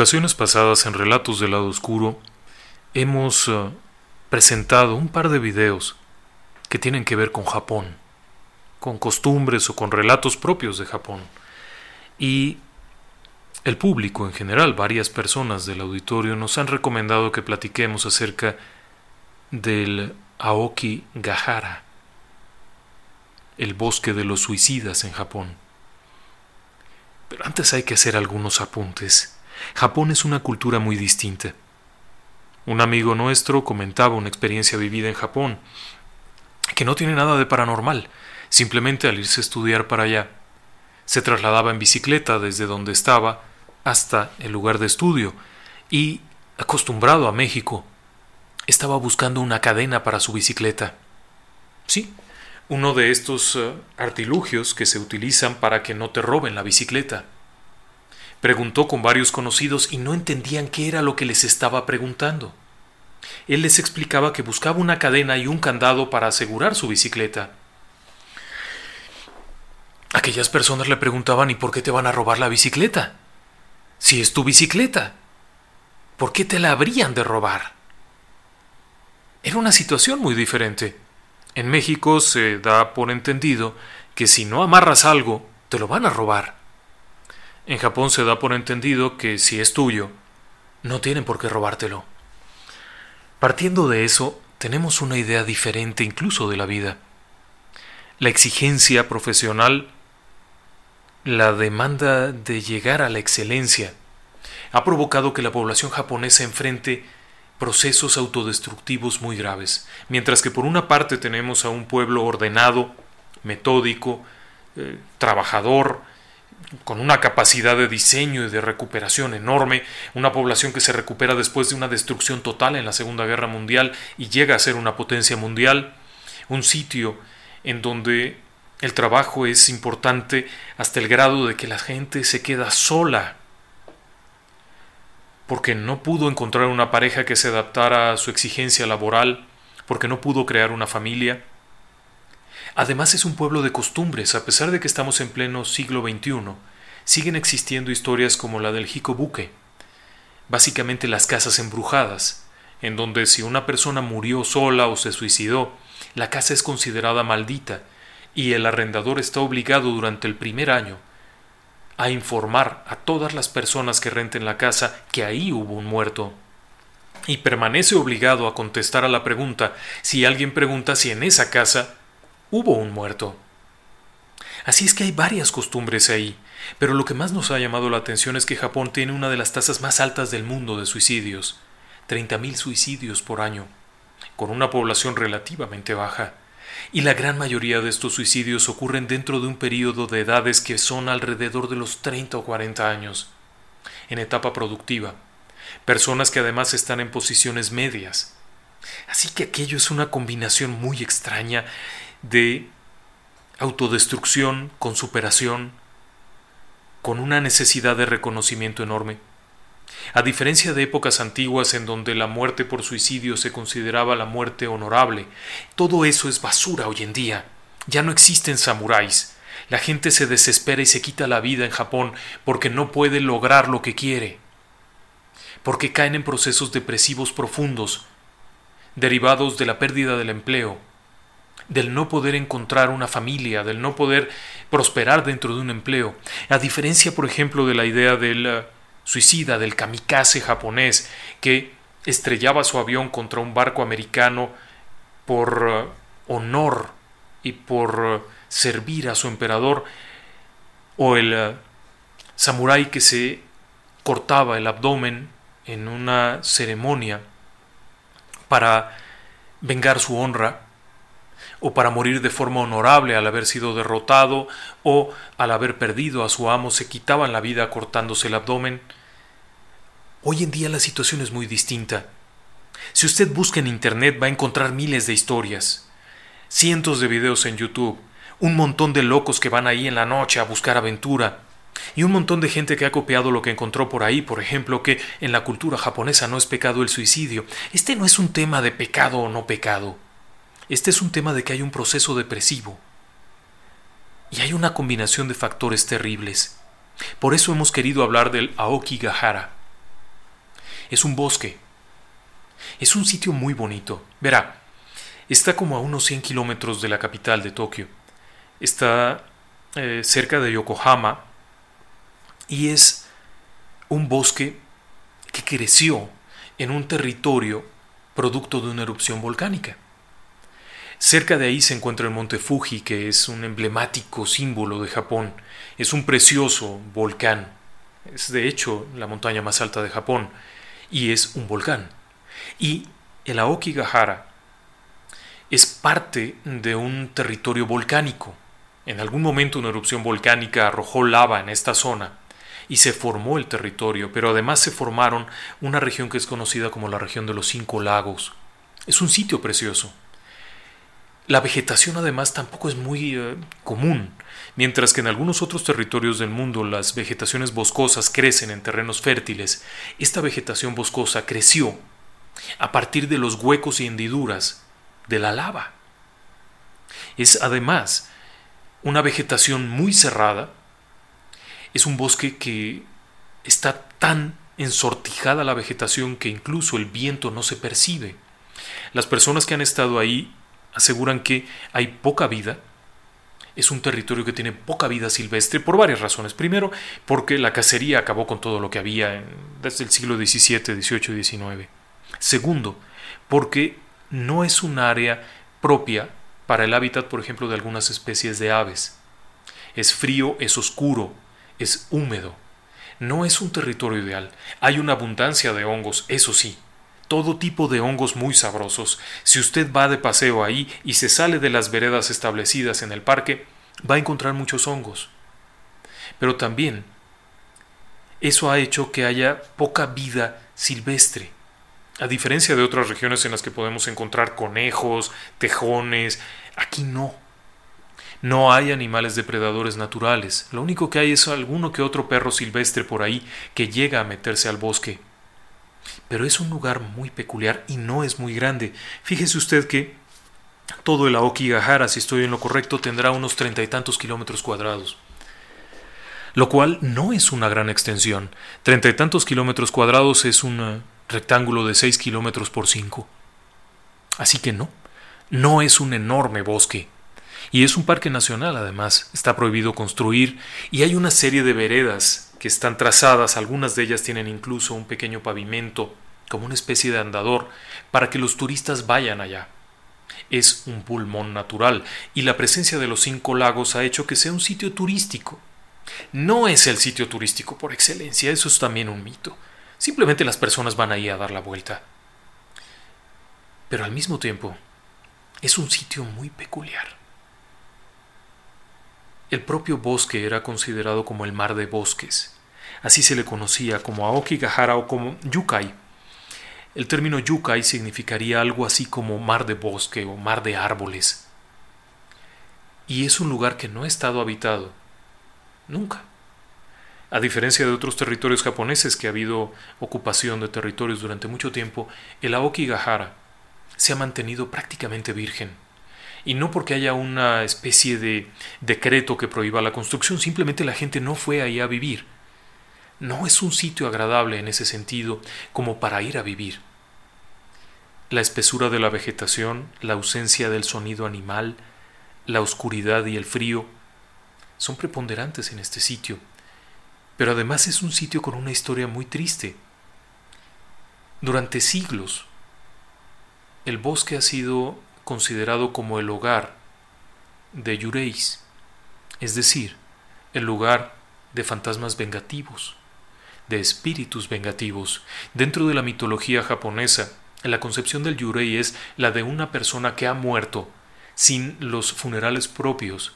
Ocasiones pasadas en Relatos del lado oscuro hemos eh, presentado un par de videos que tienen que ver con Japón, con costumbres o con relatos propios de Japón. Y el público en general, varias personas del auditorio nos han recomendado que platiquemos acerca del Aoki Gahara, el bosque de los suicidas en Japón. Pero antes hay que hacer algunos apuntes. Japón es una cultura muy distinta. Un amigo nuestro comentaba una experiencia vivida en Japón, que no tiene nada de paranormal, simplemente al irse a estudiar para allá. Se trasladaba en bicicleta desde donde estaba hasta el lugar de estudio y, acostumbrado a México, estaba buscando una cadena para su bicicleta. Sí, uno de estos uh, artilugios que se utilizan para que no te roben la bicicleta. Preguntó con varios conocidos y no entendían qué era lo que les estaba preguntando. Él les explicaba que buscaba una cadena y un candado para asegurar su bicicleta. Aquellas personas le preguntaban ¿y por qué te van a robar la bicicleta? Si es tu bicicleta, ¿por qué te la habrían de robar? Era una situación muy diferente. En México se da por entendido que si no amarras algo, te lo van a robar. En Japón se da por entendido que si es tuyo, no tienen por qué robártelo. Partiendo de eso, tenemos una idea diferente incluso de la vida. La exigencia profesional, la demanda de llegar a la excelencia, ha provocado que la población japonesa enfrente procesos autodestructivos muy graves, mientras que por una parte tenemos a un pueblo ordenado, metódico, eh, trabajador, con una capacidad de diseño y de recuperación enorme, una población que se recupera después de una destrucción total en la Segunda Guerra Mundial y llega a ser una potencia mundial, un sitio en donde el trabajo es importante hasta el grado de que la gente se queda sola porque no pudo encontrar una pareja que se adaptara a su exigencia laboral, porque no pudo crear una familia. Además es un pueblo de costumbres, a pesar de que estamos en pleno siglo XXI, siguen existiendo historias como la del Hikobuke, básicamente las casas embrujadas, en donde si una persona murió sola o se suicidó, la casa es considerada maldita y el arrendador está obligado durante el primer año a informar a todas las personas que renten la casa que ahí hubo un muerto. y permanece obligado a contestar a la pregunta si alguien pregunta si en esa casa hubo un muerto. Así es que hay varias costumbres ahí, pero lo que más nos ha llamado la atención es que Japón tiene una de las tasas más altas del mundo de suicidios, 30.000 suicidios por año, con una población relativamente baja. Y la gran mayoría de estos suicidios ocurren dentro de un periodo de edades que son alrededor de los 30 o 40 años, en etapa productiva, personas que además están en posiciones medias. Así que aquello es una combinación muy extraña de autodestrucción con superación, con una necesidad de reconocimiento enorme. A diferencia de épocas antiguas en donde la muerte por suicidio se consideraba la muerte honorable, todo eso es basura hoy en día. Ya no existen samuráis. La gente se desespera y se quita la vida en Japón porque no puede lograr lo que quiere, porque caen en procesos depresivos profundos, derivados de la pérdida del empleo, del no poder encontrar una familia, del no poder prosperar dentro de un empleo. A diferencia, por ejemplo, de la idea del eh, suicida, del kamikaze japonés, que estrellaba su avión contra un barco americano por eh, honor y por eh, servir a su emperador, o el samurái que se cortaba el abdomen en una ceremonia para vengar su honra, o para morir de forma honorable al haber sido derrotado, o al haber perdido a su amo se quitaban la vida cortándose el abdomen. Hoy en día la situación es muy distinta. Si usted busca en Internet va a encontrar miles de historias, cientos de videos en YouTube, un montón de locos que van ahí en la noche a buscar aventura, y un montón de gente que ha copiado lo que encontró por ahí, por ejemplo, que en la cultura japonesa no es pecado el suicidio. Este no es un tema de pecado o no pecado. Este es un tema de que hay un proceso depresivo y hay una combinación de factores terribles. Por eso hemos querido hablar del Aokigahara. Es un bosque. Es un sitio muy bonito. Verá, está como a unos 100 kilómetros de la capital de Tokio. Está eh, cerca de Yokohama y es un bosque que creció en un territorio producto de una erupción volcánica. Cerca de ahí se encuentra el monte Fuji, que es un emblemático símbolo de Japón. Es un precioso volcán. Es de hecho la montaña más alta de Japón y es un volcán. Y el Aokigahara es parte de un territorio volcánico. En algún momento una erupción volcánica arrojó lava en esta zona y se formó el territorio, pero además se formaron una región que es conocida como la región de los cinco lagos. Es un sitio precioso. La vegetación además tampoco es muy eh, común. Mientras que en algunos otros territorios del mundo las vegetaciones boscosas crecen en terrenos fértiles, esta vegetación boscosa creció a partir de los huecos y hendiduras de la lava. Es además una vegetación muy cerrada, es un bosque que está tan ensortijada la vegetación que incluso el viento no se percibe. Las personas que han estado ahí aseguran que hay poca vida. Es un territorio que tiene poca vida silvestre por varias razones. Primero, porque la cacería acabó con todo lo que había desde el siglo XVII, XVIII y XIX. Segundo, porque no es un área propia para el hábitat, por ejemplo, de algunas especies de aves. Es frío, es oscuro, es húmedo. No es un territorio ideal. Hay una abundancia de hongos, eso sí, todo tipo de hongos muy sabrosos. Si usted va de paseo ahí y se sale de las veredas establecidas en el parque, va a encontrar muchos hongos. Pero también eso ha hecho que haya poca vida silvestre. A diferencia de otras regiones en las que podemos encontrar conejos, tejones, aquí no. No hay animales depredadores naturales. Lo único que hay es alguno que otro perro silvestre por ahí que llega a meterse al bosque pero es un lugar muy peculiar y no es muy grande. Fíjese usted que todo el Aokigahara, si estoy en lo correcto, tendrá unos treinta y tantos kilómetros cuadrados. Lo cual no es una gran extensión. Treinta y tantos kilómetros cuadrados es un eh, rectángulo de seis kilómetros por cinco. Así que no, no es un enorme bosque. Y es un parque nacional, además. Está prohibido construir y hay una serie de veredas que están trazadas, algunas de ellas tienen incluso un pequeño pavimento como una especie de andador para que los turistas vayan allá. Es un pulmón natural y la presencia de los cinco lagos ha hecho que sea un sitio turístico. No es el sitio turístico por excelencia, eso es también un mito. Simplemente las personas van ahí a dar la vuelta. Pero al mismo tiempo, es un sitio muy peculiar. El propio bosque era considerado como el mar de bosques. Así se le conocía como Aokigahara o como Yukai. El término Yukai significaría algo así como mar de bosque o mar de árboles. Y es un lugar que no ha estado habitado. Nunca. A diferencia de otros territorios japoneses que ha habido ocupación de territorios durante mucho tiempo, el Aokigahara se ha mantenido prácticamente virgen. Y no porque haya una especie de decreto que prohíba la construcción, simplemente la gente no fue ahí a vivir. No es un sitio agradable en ese sentido como para ir a vivir. La espesura de la vegetación, la ausencia del sonido animal, la oscuridad y el frío son preponderantes en este sitio. Pero además es un sitio con una historia muy triste. Durante siglos, el bosque ha sido considerado como el hogar de Yureis, es decir, el lugar de fantasmas vengativos, de espíritus vengativos. Dentro de la mitología japonesa, la concepción del Yurei es la de una persona que ha muerto sin los funerales propios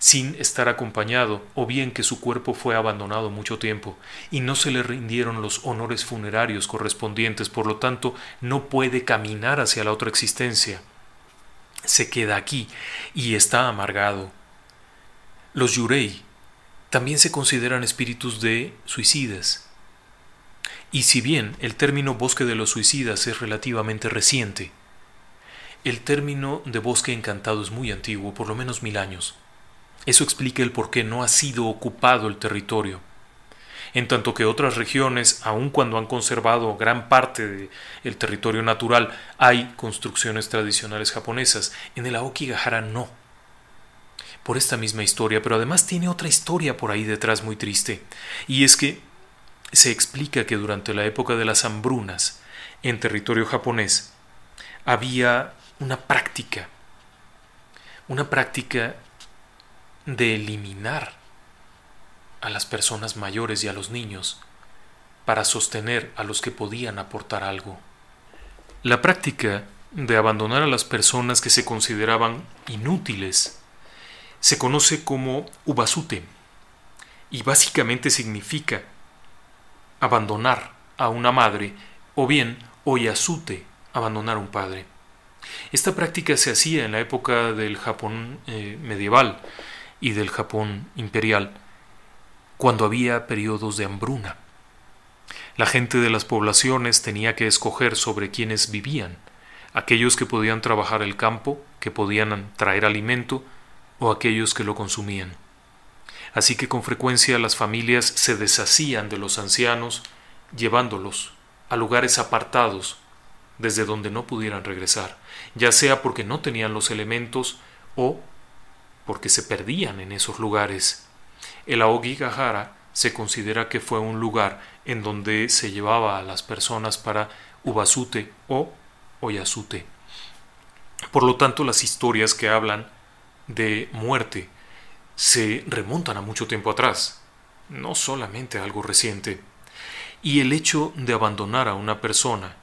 sin estar acompañado, o bien que su cuerpo fue abandonado mucho tiempo, y no se le rindieron los honores funerarios correspondientes, por lo tanto no puede caminar hacia la otra existencia. Se queda aquí y está amargado. Los yurei también se consideran espíritus de suicidas. Y si bien el término bosque de los suicidas es relativamente reciente, el término de bosque encantado es muy antiguo, por lo menos mil años. Eso explica el por qué no ha sido ocupado el territorio. En tanto que otras regiones, aun cuando han conservado gran parte del territorio natural, hay construcciones tradicionales japonesas, en el Aokigahara no. Por esta misma historia, pero además tiene otra historia por ahí detrás muy triste, y es que se explica que durante la época de las hambrunas, en territorio japonés, había una práctica, una práctica de eliminar a las personas mayores y a los niños para sostener a los que podían aportar algo. La práctica de abandonar a las personas que se consideraban inútiles se conoce como ubasute y básicamente significa abandonar a una madre o bien oyasute, abandonar a un padre. Esta práctica se hacía en la época del Japón eh, medieval, y del Japón imperial, cuando había periodos de hambruna. La gente de las poblaciones tenía que escoger sobre quienes vivían, aquellos que podían trabajar el campo, que podían traer alimento, o aquellos que lo consumían. Así que con frecuencia las familias se deshacían de los ancianos, llevándolos a lugares apartados desde donde no pudieran regresar, ya sea porque no tenían los elementos o porque se perdían en esos lugares. El Aogigahara se considera que fue un lugar en donde se llevaba a las personas para Ubasute o Oyasute. Por lo tanto, las historias que hablan de muerte se remontan a mucho tiempo atrás, no solamente a algo reciente. Y el hecho de abandonar a una persona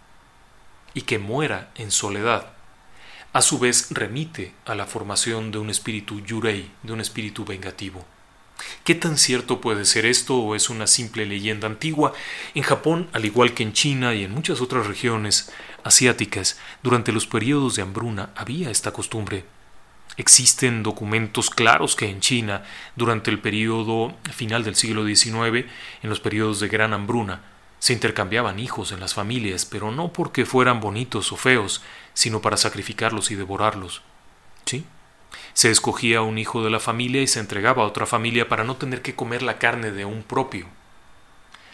y que muera en soledad a su vez remite a la formación de un espíritu yurei, de un espíritu vengativo. ¿Qué tan cierto puede ser esto o es una simple leyenda antigua? En Japón, al igual que en China y en muchas otras regiones asiáticas, durante los periodos de hambruna había esta costumbre. Existen documentos claros que en China, durante el periodo final del siglo XIX, en los periodos de gran hambruna, se intercambiaban hijos en las familias, pero no porque fueran bonitos o feos, sino para sacrificarlos y devorarlos. ¿Sí? Se escogía un hijo de la familia y se entregaba a otra familia para no tener que comer la carne de un propio,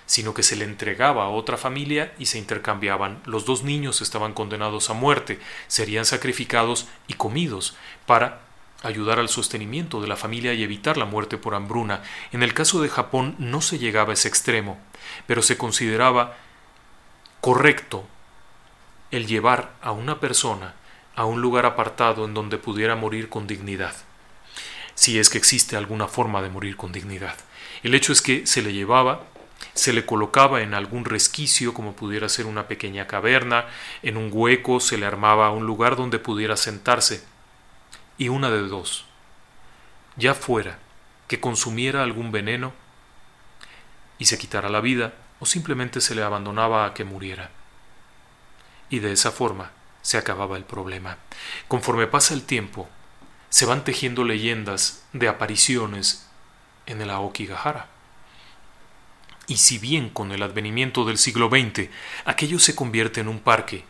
sino que se le entregaba a otra familia y se intercambiaban. Los dos niños estaban condenados a muerte, serían sacrificados y comidos para ayudar al sostenimiento de la familia y evitar la muerte por hambruna. En el caso de Japón no se llegaba a ese extremo, pero se consideraba correcto el llevar a una persona a un lugar apartado en donde pudiera morir con dignidad, si es que existe alguna forma de morir con dignidad. El hecho es que se le llevaba, se le colocaba en algún resquicio, como pudiera ser una pequeña caverna, en un hueco se le armaba un lugar donde pudiera sentarse, y una de dos, ya fuera que consumiera algún veneno y se quitara la vida, o simplemente se le abandonaba a que muriera. Y de esa forma se acababa el problema. Conforme pasa el tiempo, se van tejiendo leyendas de apariciones en el Aokigahara. Y si bien con el advenimiento del siglo XX aquello se convierte en un parque,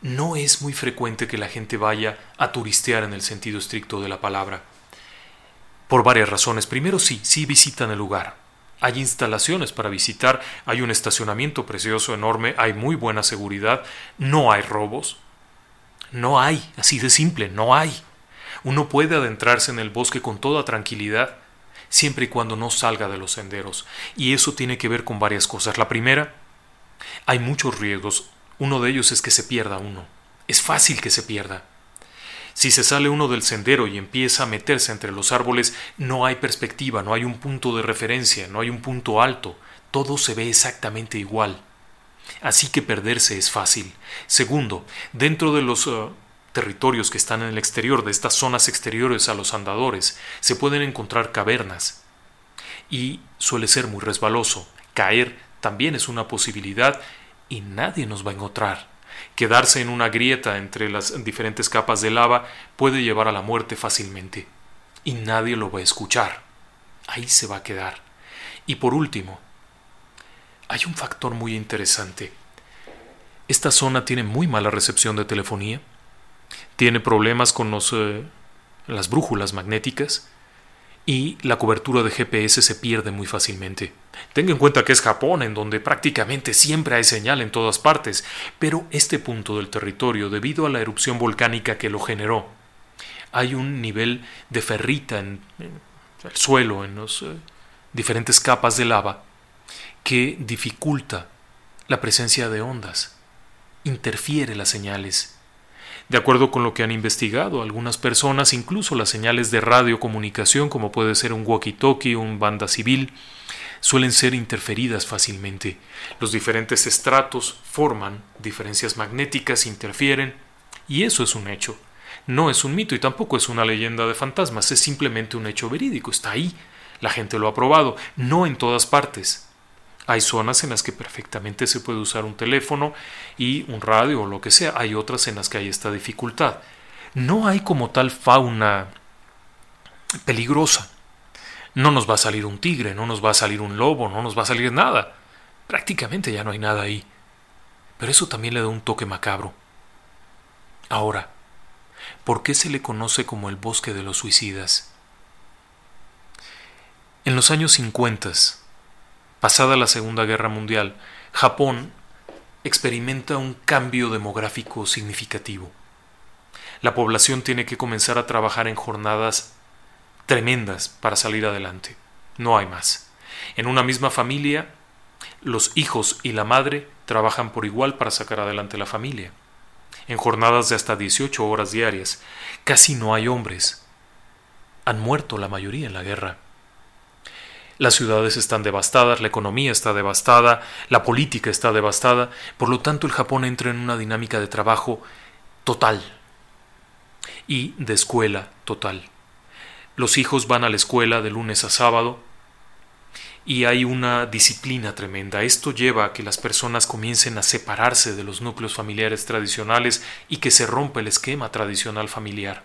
no es muy frecuente que la gente vaya a turistear en el sentido estricto de la palabra. Por varias razones. Primero sí, sí visitan el lugar. Hay instalaciones para visitar, hay un estacionamiento precioso, enorme, hay muy buena seguridad, no hay robos. No hay, así de simple, no hay. Uno puede adentrarse en el bosque con toda tranquilidad, siempre y cuando no salga de los senderos. Y eso tiene que ver con varias cosas. La primera, hay muchos riesgos. Uno de ellos es que se pierda uno. Es fácil que se pierda. Si se sale uno del sendero y empieza a meterse entre los árboles, no hay perspectiva, no hay un punto de referencia, no hay un punto alto, todo se ve exactamente igual. Así que perderse es fácil. Segundo, dentro de los uh, territorios que están en el exterior, de estas zonas exteriores a los andadores, se pueden encontrar cavernas. Y suele ser muy resbaloso. Caer también es una posibilidad y nadie nos va a encontrar. Quedarse en una grieta entre las diferentes capas de lava puede llevar a la muerte fácilmente, y nadie lo va a escuchar. Ahí se va a quedar. Y por último, hay un factor muy interesante. Esta zona tiene muy mala recepción de telefonía, tiene problemas con los, eh, las brújulas magnéticas, y la cobertura de GPS se pierde muy fácilmente. Tenga en cuenta que es Japón, en donde prácticamente siempre hay señal en todas partes, pero este punto del territorio, debido a la erupción volcánica que lo generó, hay un nivel de ferrita en, el suelo, en las eh, diferentes capas de lava, que dificulta la presencia de ondas, interfiere las señales de acuerdo con lo que han investigado algunas personas, incluso las señales de radiocomunicación, como puede ser un walkie-talkie, un banda civil, suelen ser interferidas fácilmente. Los diferentes estratos forman diferencias magnéticas, interfieren, y eso es un hecho. No es un mito y tampoco es una leyenda de fantasmas, es simplemente un hecho verídico, está ahí. La gente lo ha probado, no en todas partes. Hay zonas en las que perfectamente se puede usar un teléfono y un radio o lo que sea. Hay otras en las que hay esta dificultad. No hay como tal fauna peligrosa. No nos va a salir un tigre, no nos va a salir un lobo, no nos va a salir nada. Prácticamente ya no hay nada ahí. Pero eso también le da un toque macabro. Ahora, ¿por qué se le conoce como el bosque de los suicidas? En los años 50, Pasada la Segunda Guerra Mundial, Japón experimenta un cambio demográfico significativo. La población tiene que comenzar a trabajar en jornadas tremendas para salir adelante. No hay más. En una misma familia, los hijos y la madre trabajan por igual para sacar adelante la familia. En jornadas de hasta 18 horas diarias. Casi no hay hombres. Han muerto la mayoría en la guerra. Las ciudades están devastadas, la economía está devastada, la política está devastada, por lo tanto el Japón entra en una dinámica de trabajo total y de escuela total. Los hijos van a la escuela de lunes a sábado y hay una disciplina tremenda. Esto lleva a que las personas comiencen a separarse de los núcleos familiares tradicionales y que se rompa el esquema tradicional familiar.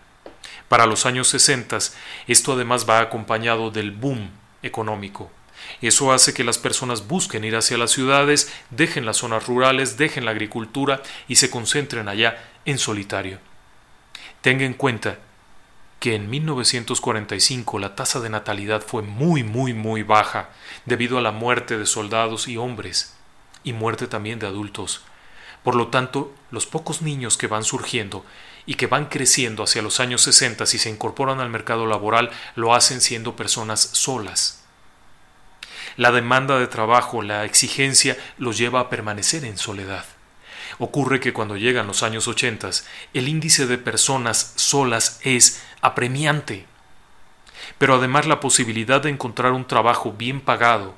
Para los años 60, esto además va acompañado del boom económico. Eso hace que las personas busquen ir hacia las ciudades, dejen las zonas rurales, dejen la agricultura y se concentren allá en solitario. Tenga en cuenta que en 1945 la tasa de natalidad fue muy, muy, muy baja debido a la muerte de soldados y hombres y muerte también de adultos. Por lo tanto, los pocos niños que van surgiendo y que van creciendo hacia los años 60 y se incorporan al mercado laboral lo hacen siendo personas solas. La demanda de trabajo, la exigencia los lleva a permanecer en soledad. Ocurre que cuando llegan los años 80, el índice de personas solas es apremiante. Pero además la posibilidad de encontrar un trabajo bien pagado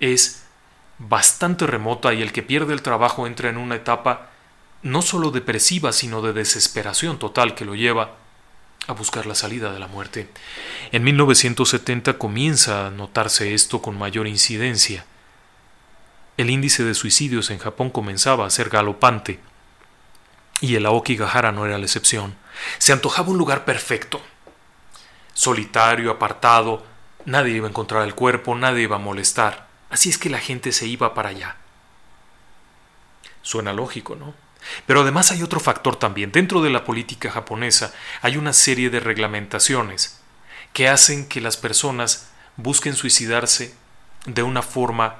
es bastante remota y el que pierde el trabajo entra en una etapa no solo depresiva, sino de desesperación total que lo lleva a buscar la salida de la muerte. En 1970 comienza a notarse esto con mayor incidencia. El índice de suicidios en Japón comenzaba a ser galopante, y el Aokigahara no era la excepción. Se antojaba un lugar perfecto. Solitario, apartado, nadie iba a encontrar el cuerpo, nadie iba a molestar. Así es que la gente se iba para allá. Suena lógico, ¿no? Pero además hay otro factor también. Dentro de la política japonesa hay una serie de reglamentaciones que hacen que las personas busquen suicidarse de una forma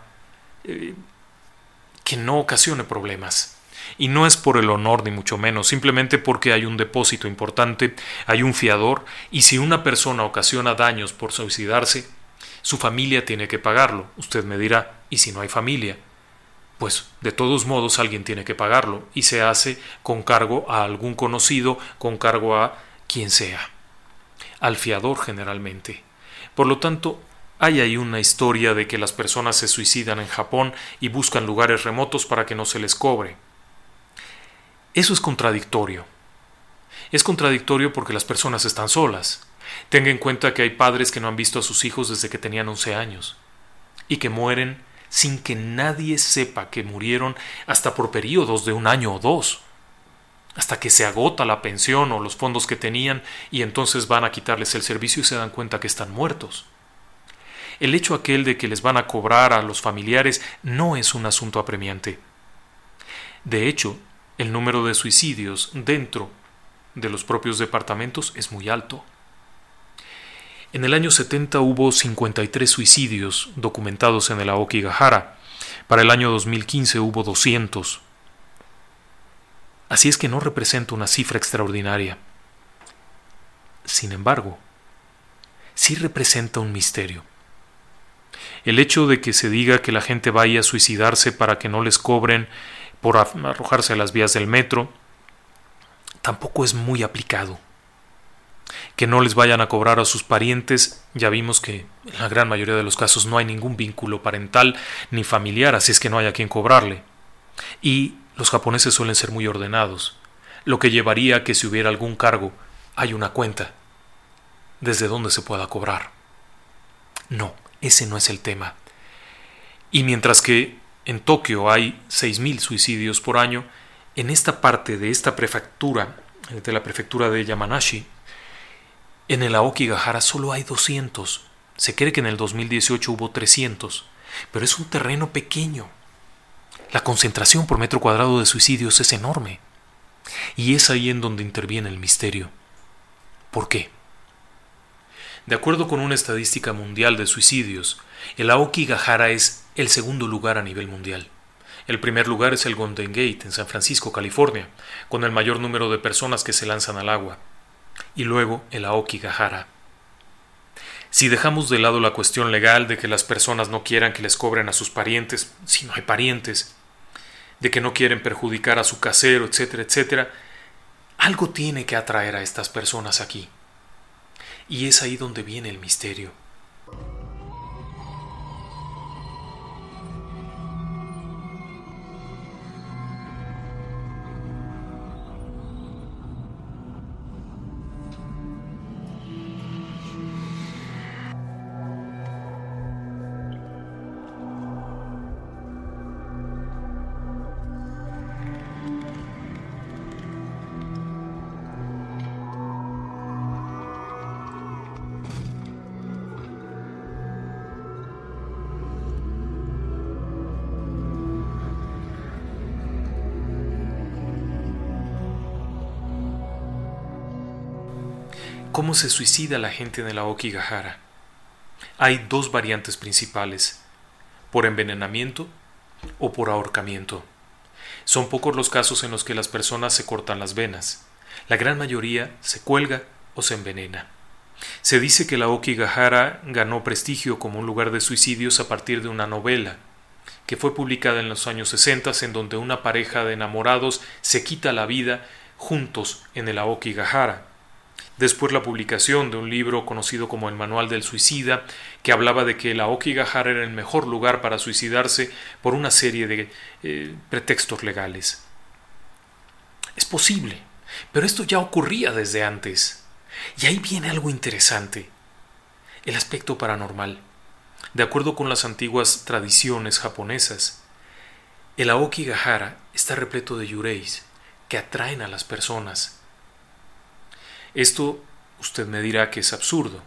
eh, que no ocasione problemas. Y no es por el honor ni mucho menos, simplemente porque hay un depósito importante, hay un fiador, y si una persona ocasiona daños por suicidarse, su familia tiene que pagarlo. Usted me dirá, ¿y si no hay familia? Pues de todos modos alguien tiene que pagarlo y se hace con cargo a algún conocido, con cargo a quien sea. Al fiador generalmente. Por lo tanto, hay ahí una historia de que las personas se suicidan en Japón y buscan lugares remotos para que no se les cobre. Eso es contradictorio. Es contradictorio porque las personas están solas. Tenga en cuenta que hay padres que no han visto a sus hijos desde que tenían 11 años y que mueren sin que nadie sepa que murieron hasta por periodos de un año o dos, hasta que se agota la pensión o los fondos que tenían y entonces van a quitarles el servicio y se dan cuenta que están muertos. El hecho aquel de que les van a cobrar a los familiares no es un asunto apremiante. De hecho, el número de suicidios dentro de los propios departamentos es muy alto. En el año 70 hubo 53 suicidios documentados en el Aokigahara. Para el año 2015 hubo 200. Así es que no representa una cifra extraordinaria. Sin embargo, sí representa un misterio. El hecho de que se diga que la gente vaya a suicidarse para que no les cobren por arrojarse a las vías del metro, tampoco es muy aplicado que no les vayan a cobrar a sus parientes. Ya vimos que en la gran mayoría de los casos no hay ningún vínculo parental ni familiar, así es que no hay a quien cobrarle. Y los japoneses suelen ser muy ordenados, lo que llevaría a que si hubiera algún cargo, hay una cuenta desde donde se pueda cobrar. No, ese no es el tema. Y mientras que en Tokio hay 6.000 suicidios por año, en esta parte de esta prefectura, de la prefectura de Yamanashi, en el Aokigahara solo hay 200. Se cree que en el 2018 hubo 300, pero es un terreno pequeño. La concentración por metro cuadrado de suicidios es enorme. Y es ahí en donde interviene el misterio. ¿Por qué? De acuerdo con una estadística mundial de suicidios, el Aokigahara es el segundo lugar a nivel mundial. El primer lugar es el Golden Gate en San Francisco, California, con el mayor número de personas que se lanzan al agua y luego el Aokigahara. Si dejamos de lado la cuestión legal de que las personas no quieran que les cobren a sus parientes, si no hay parientes, de que no quieren perjudicar a su casero, etcétera, etcétera, algo tiene que atraer a estas personas aquí. Y es ahí donde viene el misterio. ¿Cómo se suicida la gente en el Aokigahara? Hay dos variantes principales, por envenenamiento o por ahorcamiento. Son pocos los casos en los que las personas se cortan las venas. La gran mayoría se cuelga o se envenena. Se dice que la Aokigahara ganó prestigio como un lugar de suicidios a partir de una novela, que fue publicada en los años 60 en donde una pareja de enamorados se quita la vida juntos en el Aokigahara. Después la publicación de un libro conocido como el Manual del Suicida, que hablaba de que el Aokigahara era el mejor lugar para suicidarse por una serie de eh, pretextos legales. Es posible, pero esto ya ocurría desde antes. Y ahí viene algo interesante, el aspecto paranormal. De acuerdo con las antiguas tradiciones japonesas, el Aokigahara está repleto de yureis que atraen a las personas esto usted me dirá que es absurdo,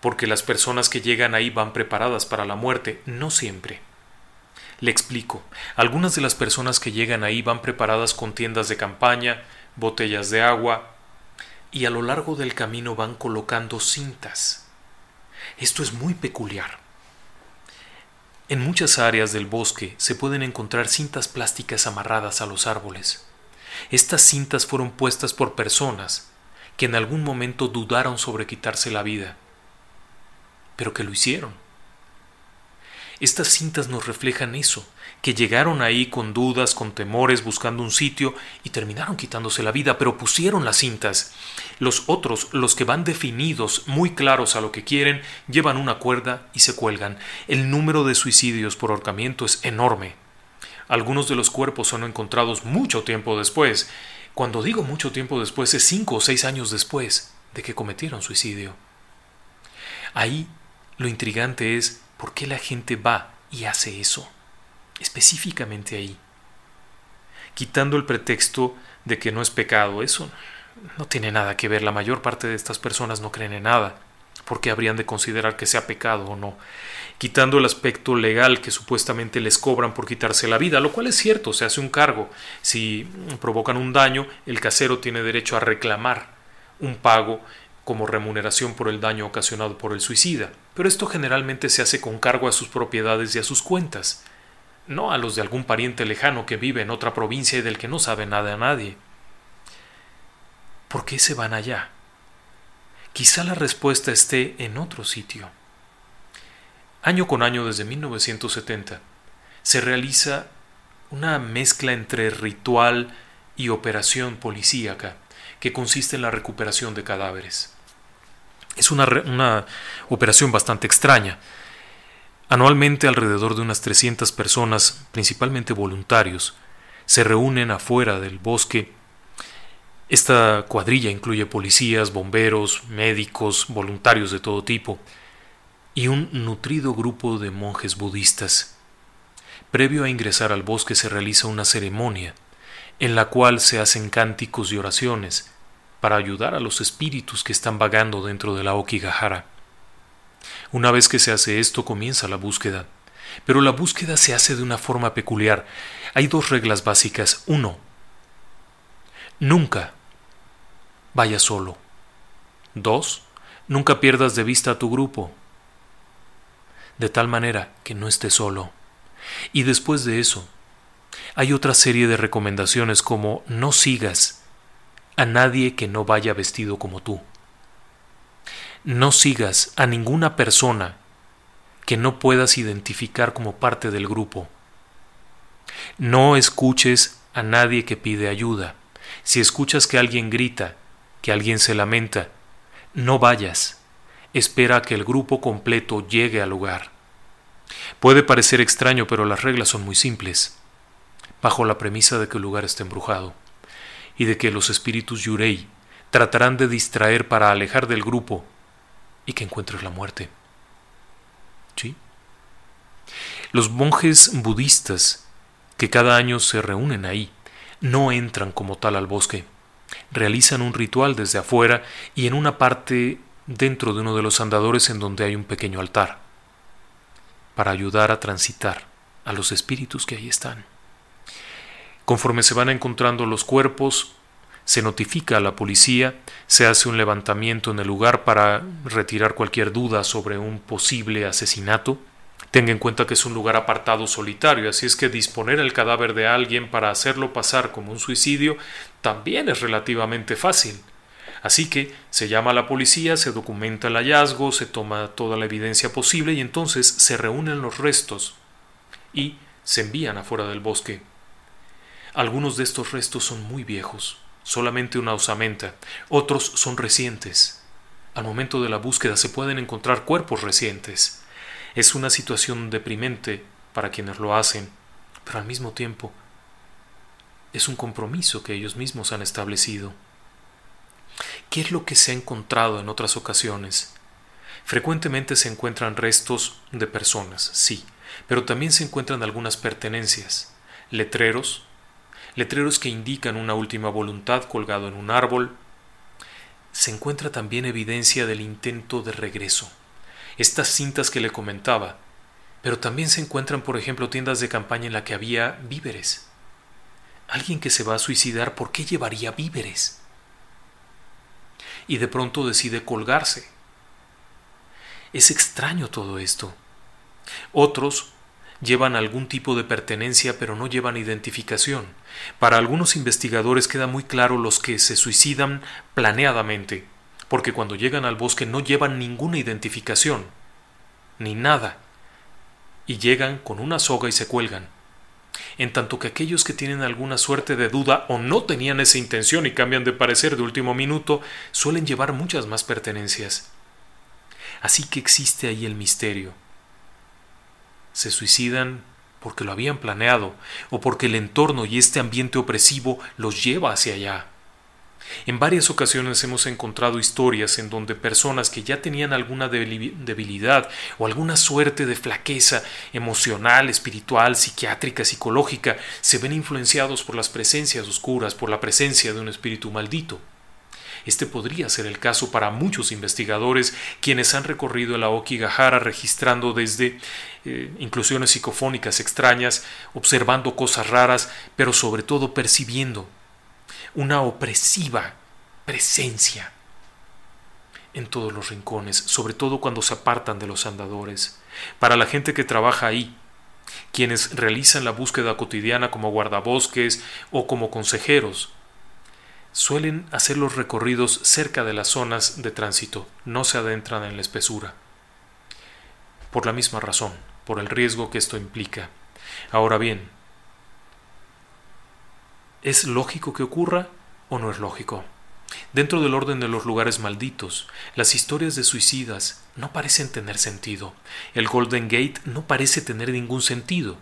porque las personas que llegan ahí van preparadas para la muerte, no siempre. Le explico, algunas de las personas que llegan ahí van preparadas con tiendas de campaña, botellas de agua, y a lo largo del camino van colocando cintas. Esto es muy peculiar. En muchas áreas del bosque se pueden encontrar cintas plásticas amarradas a los árboles. Estas cintas fueron puestas por personas que en algún momento dudaron sobre quitarse la vida, pero que lo hicieron. Estas cintas nos reflejan eso, que llegaron ahí con dudas, con temores, buscando un sitio y terminaron quitándose la vida, pero pusieron las cintas. Los otros, los que van definidos, muy claros a lo que quieren, llevan una cuerda y se cuelgan. El número de suicidios por ahorcamiento es enorme. Algunos de los cuerpos son encontrados mucho tiempo después, cuando digo mucho tiempo después, es cinco o seis años después de que cometieron suicidio. Ahí lo intrigante es por qué la gente va y hace eso, específicamente ahí. Quitando el pretexto de que no es pecado, eso no tiene nada que ver, la mayor parte de estas personas no creen en nada, porque habrían de considerar que sea pecado o no quitando el aspecto legal que supuestamente les cobran por quitarse la vida, lo cual es cierto, se hace un cargo. Si provocan un daño, el casero tiene derecho a reclamar un pago como remuneración por el daño ocasionado por el suicida, pero esto generalmente se hace con cargo a sus propiedades y a sus cuentas, no a los de algún pariente lejano que vive en otra provincia y del que no sabe nada a nadie. ¿Por qué se van allá? Quizá la respuesta esté en otro sitio. Año con año desde 1970 se realiza una mezcla entre ritual y operación policíaca que consiste en la recuperación de cadáveres. Es una, una, operación bastante extraña. Anualmente alrededor de unas 300 personas, principalmente voluntarios, se reúnen afuera del bosque. Esta cuadrilla incluye policías, bomberos, médicos, voluntarios de todo tipo, y un nutrido grupo de monjes budistas. Previo a ingresar al bosque se realiza una ceremonia, en la cual se hacen cánticos y oraciones para ayudar a los espíritus que están vagando dentro de la Okigahara. Una vez que se hace esto comienza la búsqueda, pero la búsqueda se hace de una forma peculiar. Hay dos reglas básicas. Uno, nunca vaya solo. Dos, nunca pierdas de vista a tu grupo de tal manera que no esté solo. Y después de eso, hay otra serie de recomendaciones como no sigas a nadie que no vaya vestido como tú. No sigas a ninguna persona que no puedas identificar como parte del grupo. No escuches a nadie que pide ayuda. Si escuchas que alguien grita, que alguien se lamenta, no vayas espera a que el grupo completo llegue al lugar. Puede parecer extraño, pero las reglas son muy simples, bajo la premisa de que el lugar está embrujado, y de que los espíritus Yurei tratarán de distraer para alejar del grupo y que encuentres la muerte. ¿Sí? Los monjes budistas que cada año se reúnen ahí no entran como tal al bosque, realizan un ritual desde afuera y en una parte dentro de uno de los andadores en donde hay un pequeño altar, para ayudar a transitar a los espíritus que ahí están. Conforme se van encontrando los cuerpos, se notifica a la policía, se hace un levantamiento en el lugar para retirar cualquier duda sobre un posible asesinato. Tenga en cuenta que es un lugar apartado solitario, así es que disponer el cadáver de alguien para hacerlo pasar como un suicidio también es relativamente fácil. Así que se llama a la policía, se documenta el hallazgo, se toma toda la evidencia posible y entonces se reúnen los restos y se envían afuera del bosque. Algunos de estos restos son muy viejos, solamente una osamenta, otros son recientes. Al momento de la búsqueda se pueden encontrar cuerpos recientes. Es una situación deprimente para quienes lo hacen, pero al mismo tiempo es un compromiso que ellos mismos han establecido. ¿Qué es lo que se ha encontrado en otras ocasiones? Frecuentemente se encuentran restos de personas, sí, pero también se encuentran algunas pertenencias, letreros, letreros que indican una última voluntad colgado en un árbol. Se encuentra también evidencia del intento de regreso, estas cintas que le comentaba, pero también se encuentran, por ejemplo, tiendas de campaña en la que había víveres. Alguien que se va a suicidar, ¿por qué llevaría víveres? Y de pronto decide colgarse es extraño todo esto. Otros llevan algún tipo de pertenencia pero no llevan identificación. Para algunos investigadores queda muy claro los que se suicidan planeadamente, porque cuando llegan al bosque no llevan ninguna identificación, ni nada, y llegan con una soga y se cuelgan. En tanto que aquellos que tienen alguna suerte de duda o no tenían esa intención y cambian de parecer de último minuto, suelen llevar muchas más pertenencias. Así que existe ahí el misterio. Se suicidan porque lo habían planeado o porque el entorno y este ambiente opresivo los lleva hacia allá. En varias ocasiones hemos encontrado historias en donde personas que ya tenían alguna debilidad o alguna suerte de flaqueza emocional, espiritual, psiquiátrica, psicológica, se ven influenciados por las presencias oscuras, por la presencia de un espíritu maldito. Este podría ser el caso para muchos investigadores quienes han recorrido el Aokigahara registrando desde eh, inclusiones psicofónicas extrañas, observando cosas raras, pero sobre todo percibiendo una opresiva presencia en todos los rincones, sobre todo cuando se apartan de los andadores. Para la gente que trabaja ahí, quienes realizan la búsqueda cotidiana como guardabosques o como consejeros, suelen hacer los recorridos cerca de las zonas de tránsito, no se adentran en la espesura. Por la misma razón, por el riesgo que esto implica. Ahora bien, ¿es lógico que ocurra o no es lógico? Dentro del orden de los lugares malditos, las historias de suicidas no parecen tener sentido. El Golden Gate no parece tener ningún sentido.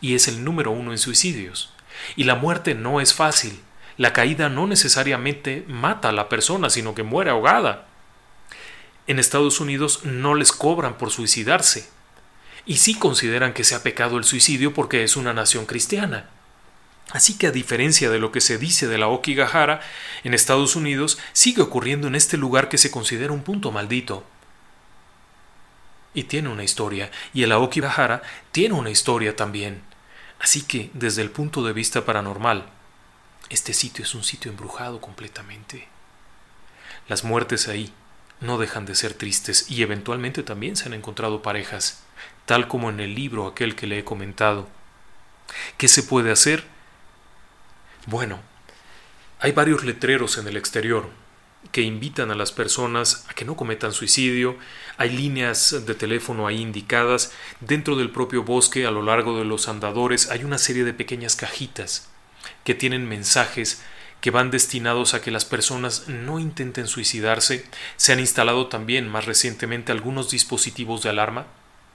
Y es el número uno en suicidios. Y la muerte no es fácil la caída no necesariamente mata a la persona, sino que muere ahogada. En Estados Unidos no les cobran por suicidarse. Y sí consideran que sea pecado el suicidio porque es una nación cristiana. Así que a diferencia de lo que se dice de la Okigahara, en Estados Unidos sigue ocurriendo en este lugar que se considera un punto maldito. Y tiene una historia, y el Aokigahara tiene una historia también. Así que, desde el punto de vista paranormal, este sitio es un sitio embrujado completamente. Las muertes ahí no dejan de ser tristes y eventualmente también se han encontrado parejas, tal como en el libro aquel que le he comentado. ¿Qué se puede hacer? Bueno, hay varios letreros en el exterior que invitan a las personas a que no cometan suicidio, hay líneas de teléfono ahí indicadas, dentro del propio bosque, a lo largo de los andadores, hay una serie de pequeñas cajitas que tienen mensajes que van destinados a que las personas no intenten suicidarse. Se han instalado también más recientemente algunos dispositivos de alarma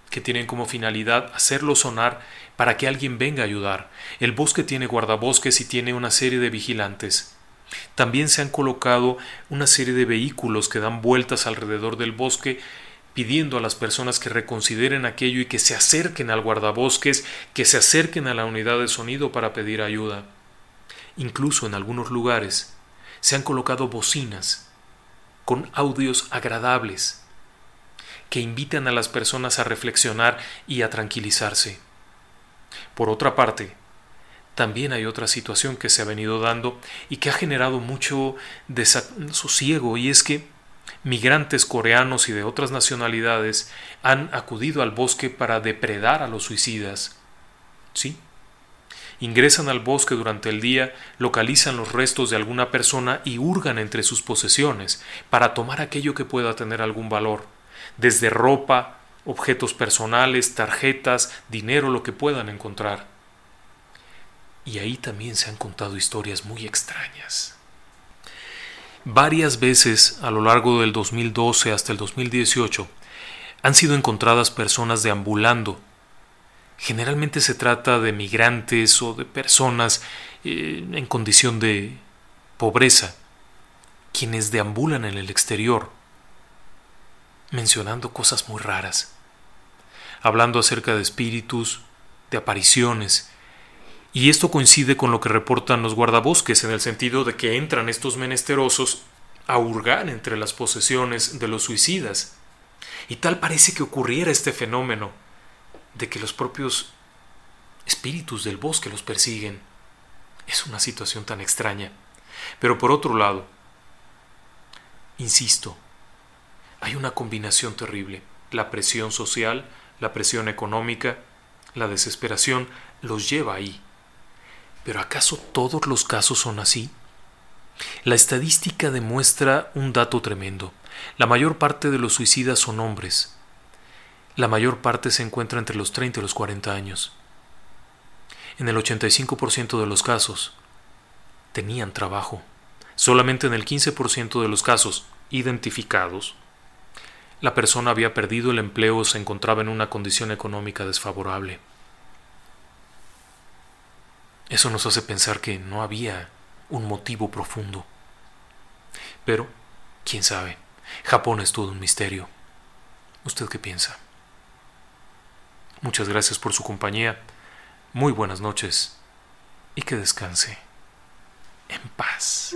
que tienen como finalidad hacerlo sonar para que alguien venga a ayudar. El bosque tiene guardabosques y tiene una serie de vigilantes. También se han colocado una serie de vehículos que dan vueltas alrededor del bosque pidiendo a las personas que reconsideren aquello y que se acerquen al guardabosques, que se acerquen a la unidad de sonido para pedir ayuda. Incluso en algunos lugares se han colocado bocinas con audios agradables que invitan a las personas a reflexionar y a tranquilizarse. Por otra parte, también hay otra situación que se ha venido dando y que ha generado mucho desasosiego y es que migrantes coreanos y de otras nacionalidades han acudido al bosque para depredar a los suicidas. Sí, ingresan al bosque durante el día, localizan los restos de alguna persona y hurgan entre sus posesiones para tomar aquello que pueda tener algún valor, desde ropa, objetos personales, tarjetas, dinero, lo que puedan encontrar. Y ahí también se han contado historias muy extrañas. Varias veces a lo largo del 2012 hasta el 2018 han sido encontradas personas deambulando. Generalmente se trata de migrantes o de personas eh, en condición de pobreza, quienes deambulan en el exterior, mencionando cosas muy raras, hablando acerca de espíritus, de apariciones, y esto coincide con lo que reportan los guardabosques en el sentido de que entran estos menesterosos a hurgar entre las posesiones de los suicidas. Y tal parece que ocurriera este fenómeno de que los propios espíritus del bosque los persiguen. Es una situación tan extraña. Pero por otro lado, insisto, hay una combinación terrible. La presión social, la presión económica, la desesperación los lleva ahí. Pero ¿acaso todos los casos son así? La estadística demuestra un dato tremendo. La mayor parte de los suicidas son hombres. La mayor parte se encuentra entre los 30 y los 40 años. En el 85% de los casos, tenían trabajo. Solamente en el 15% de los casos identificados, la persona había perdido el empleo o se encontraba en una condición económica desfavorable. Eso nos hace pensar que no había un motivo profundo. Pero, quién sabe, Japón es todo un misterio. ¿Usted qué piensa? Muchas gracias por su compañía, muy buenas noches y que descanse en paz.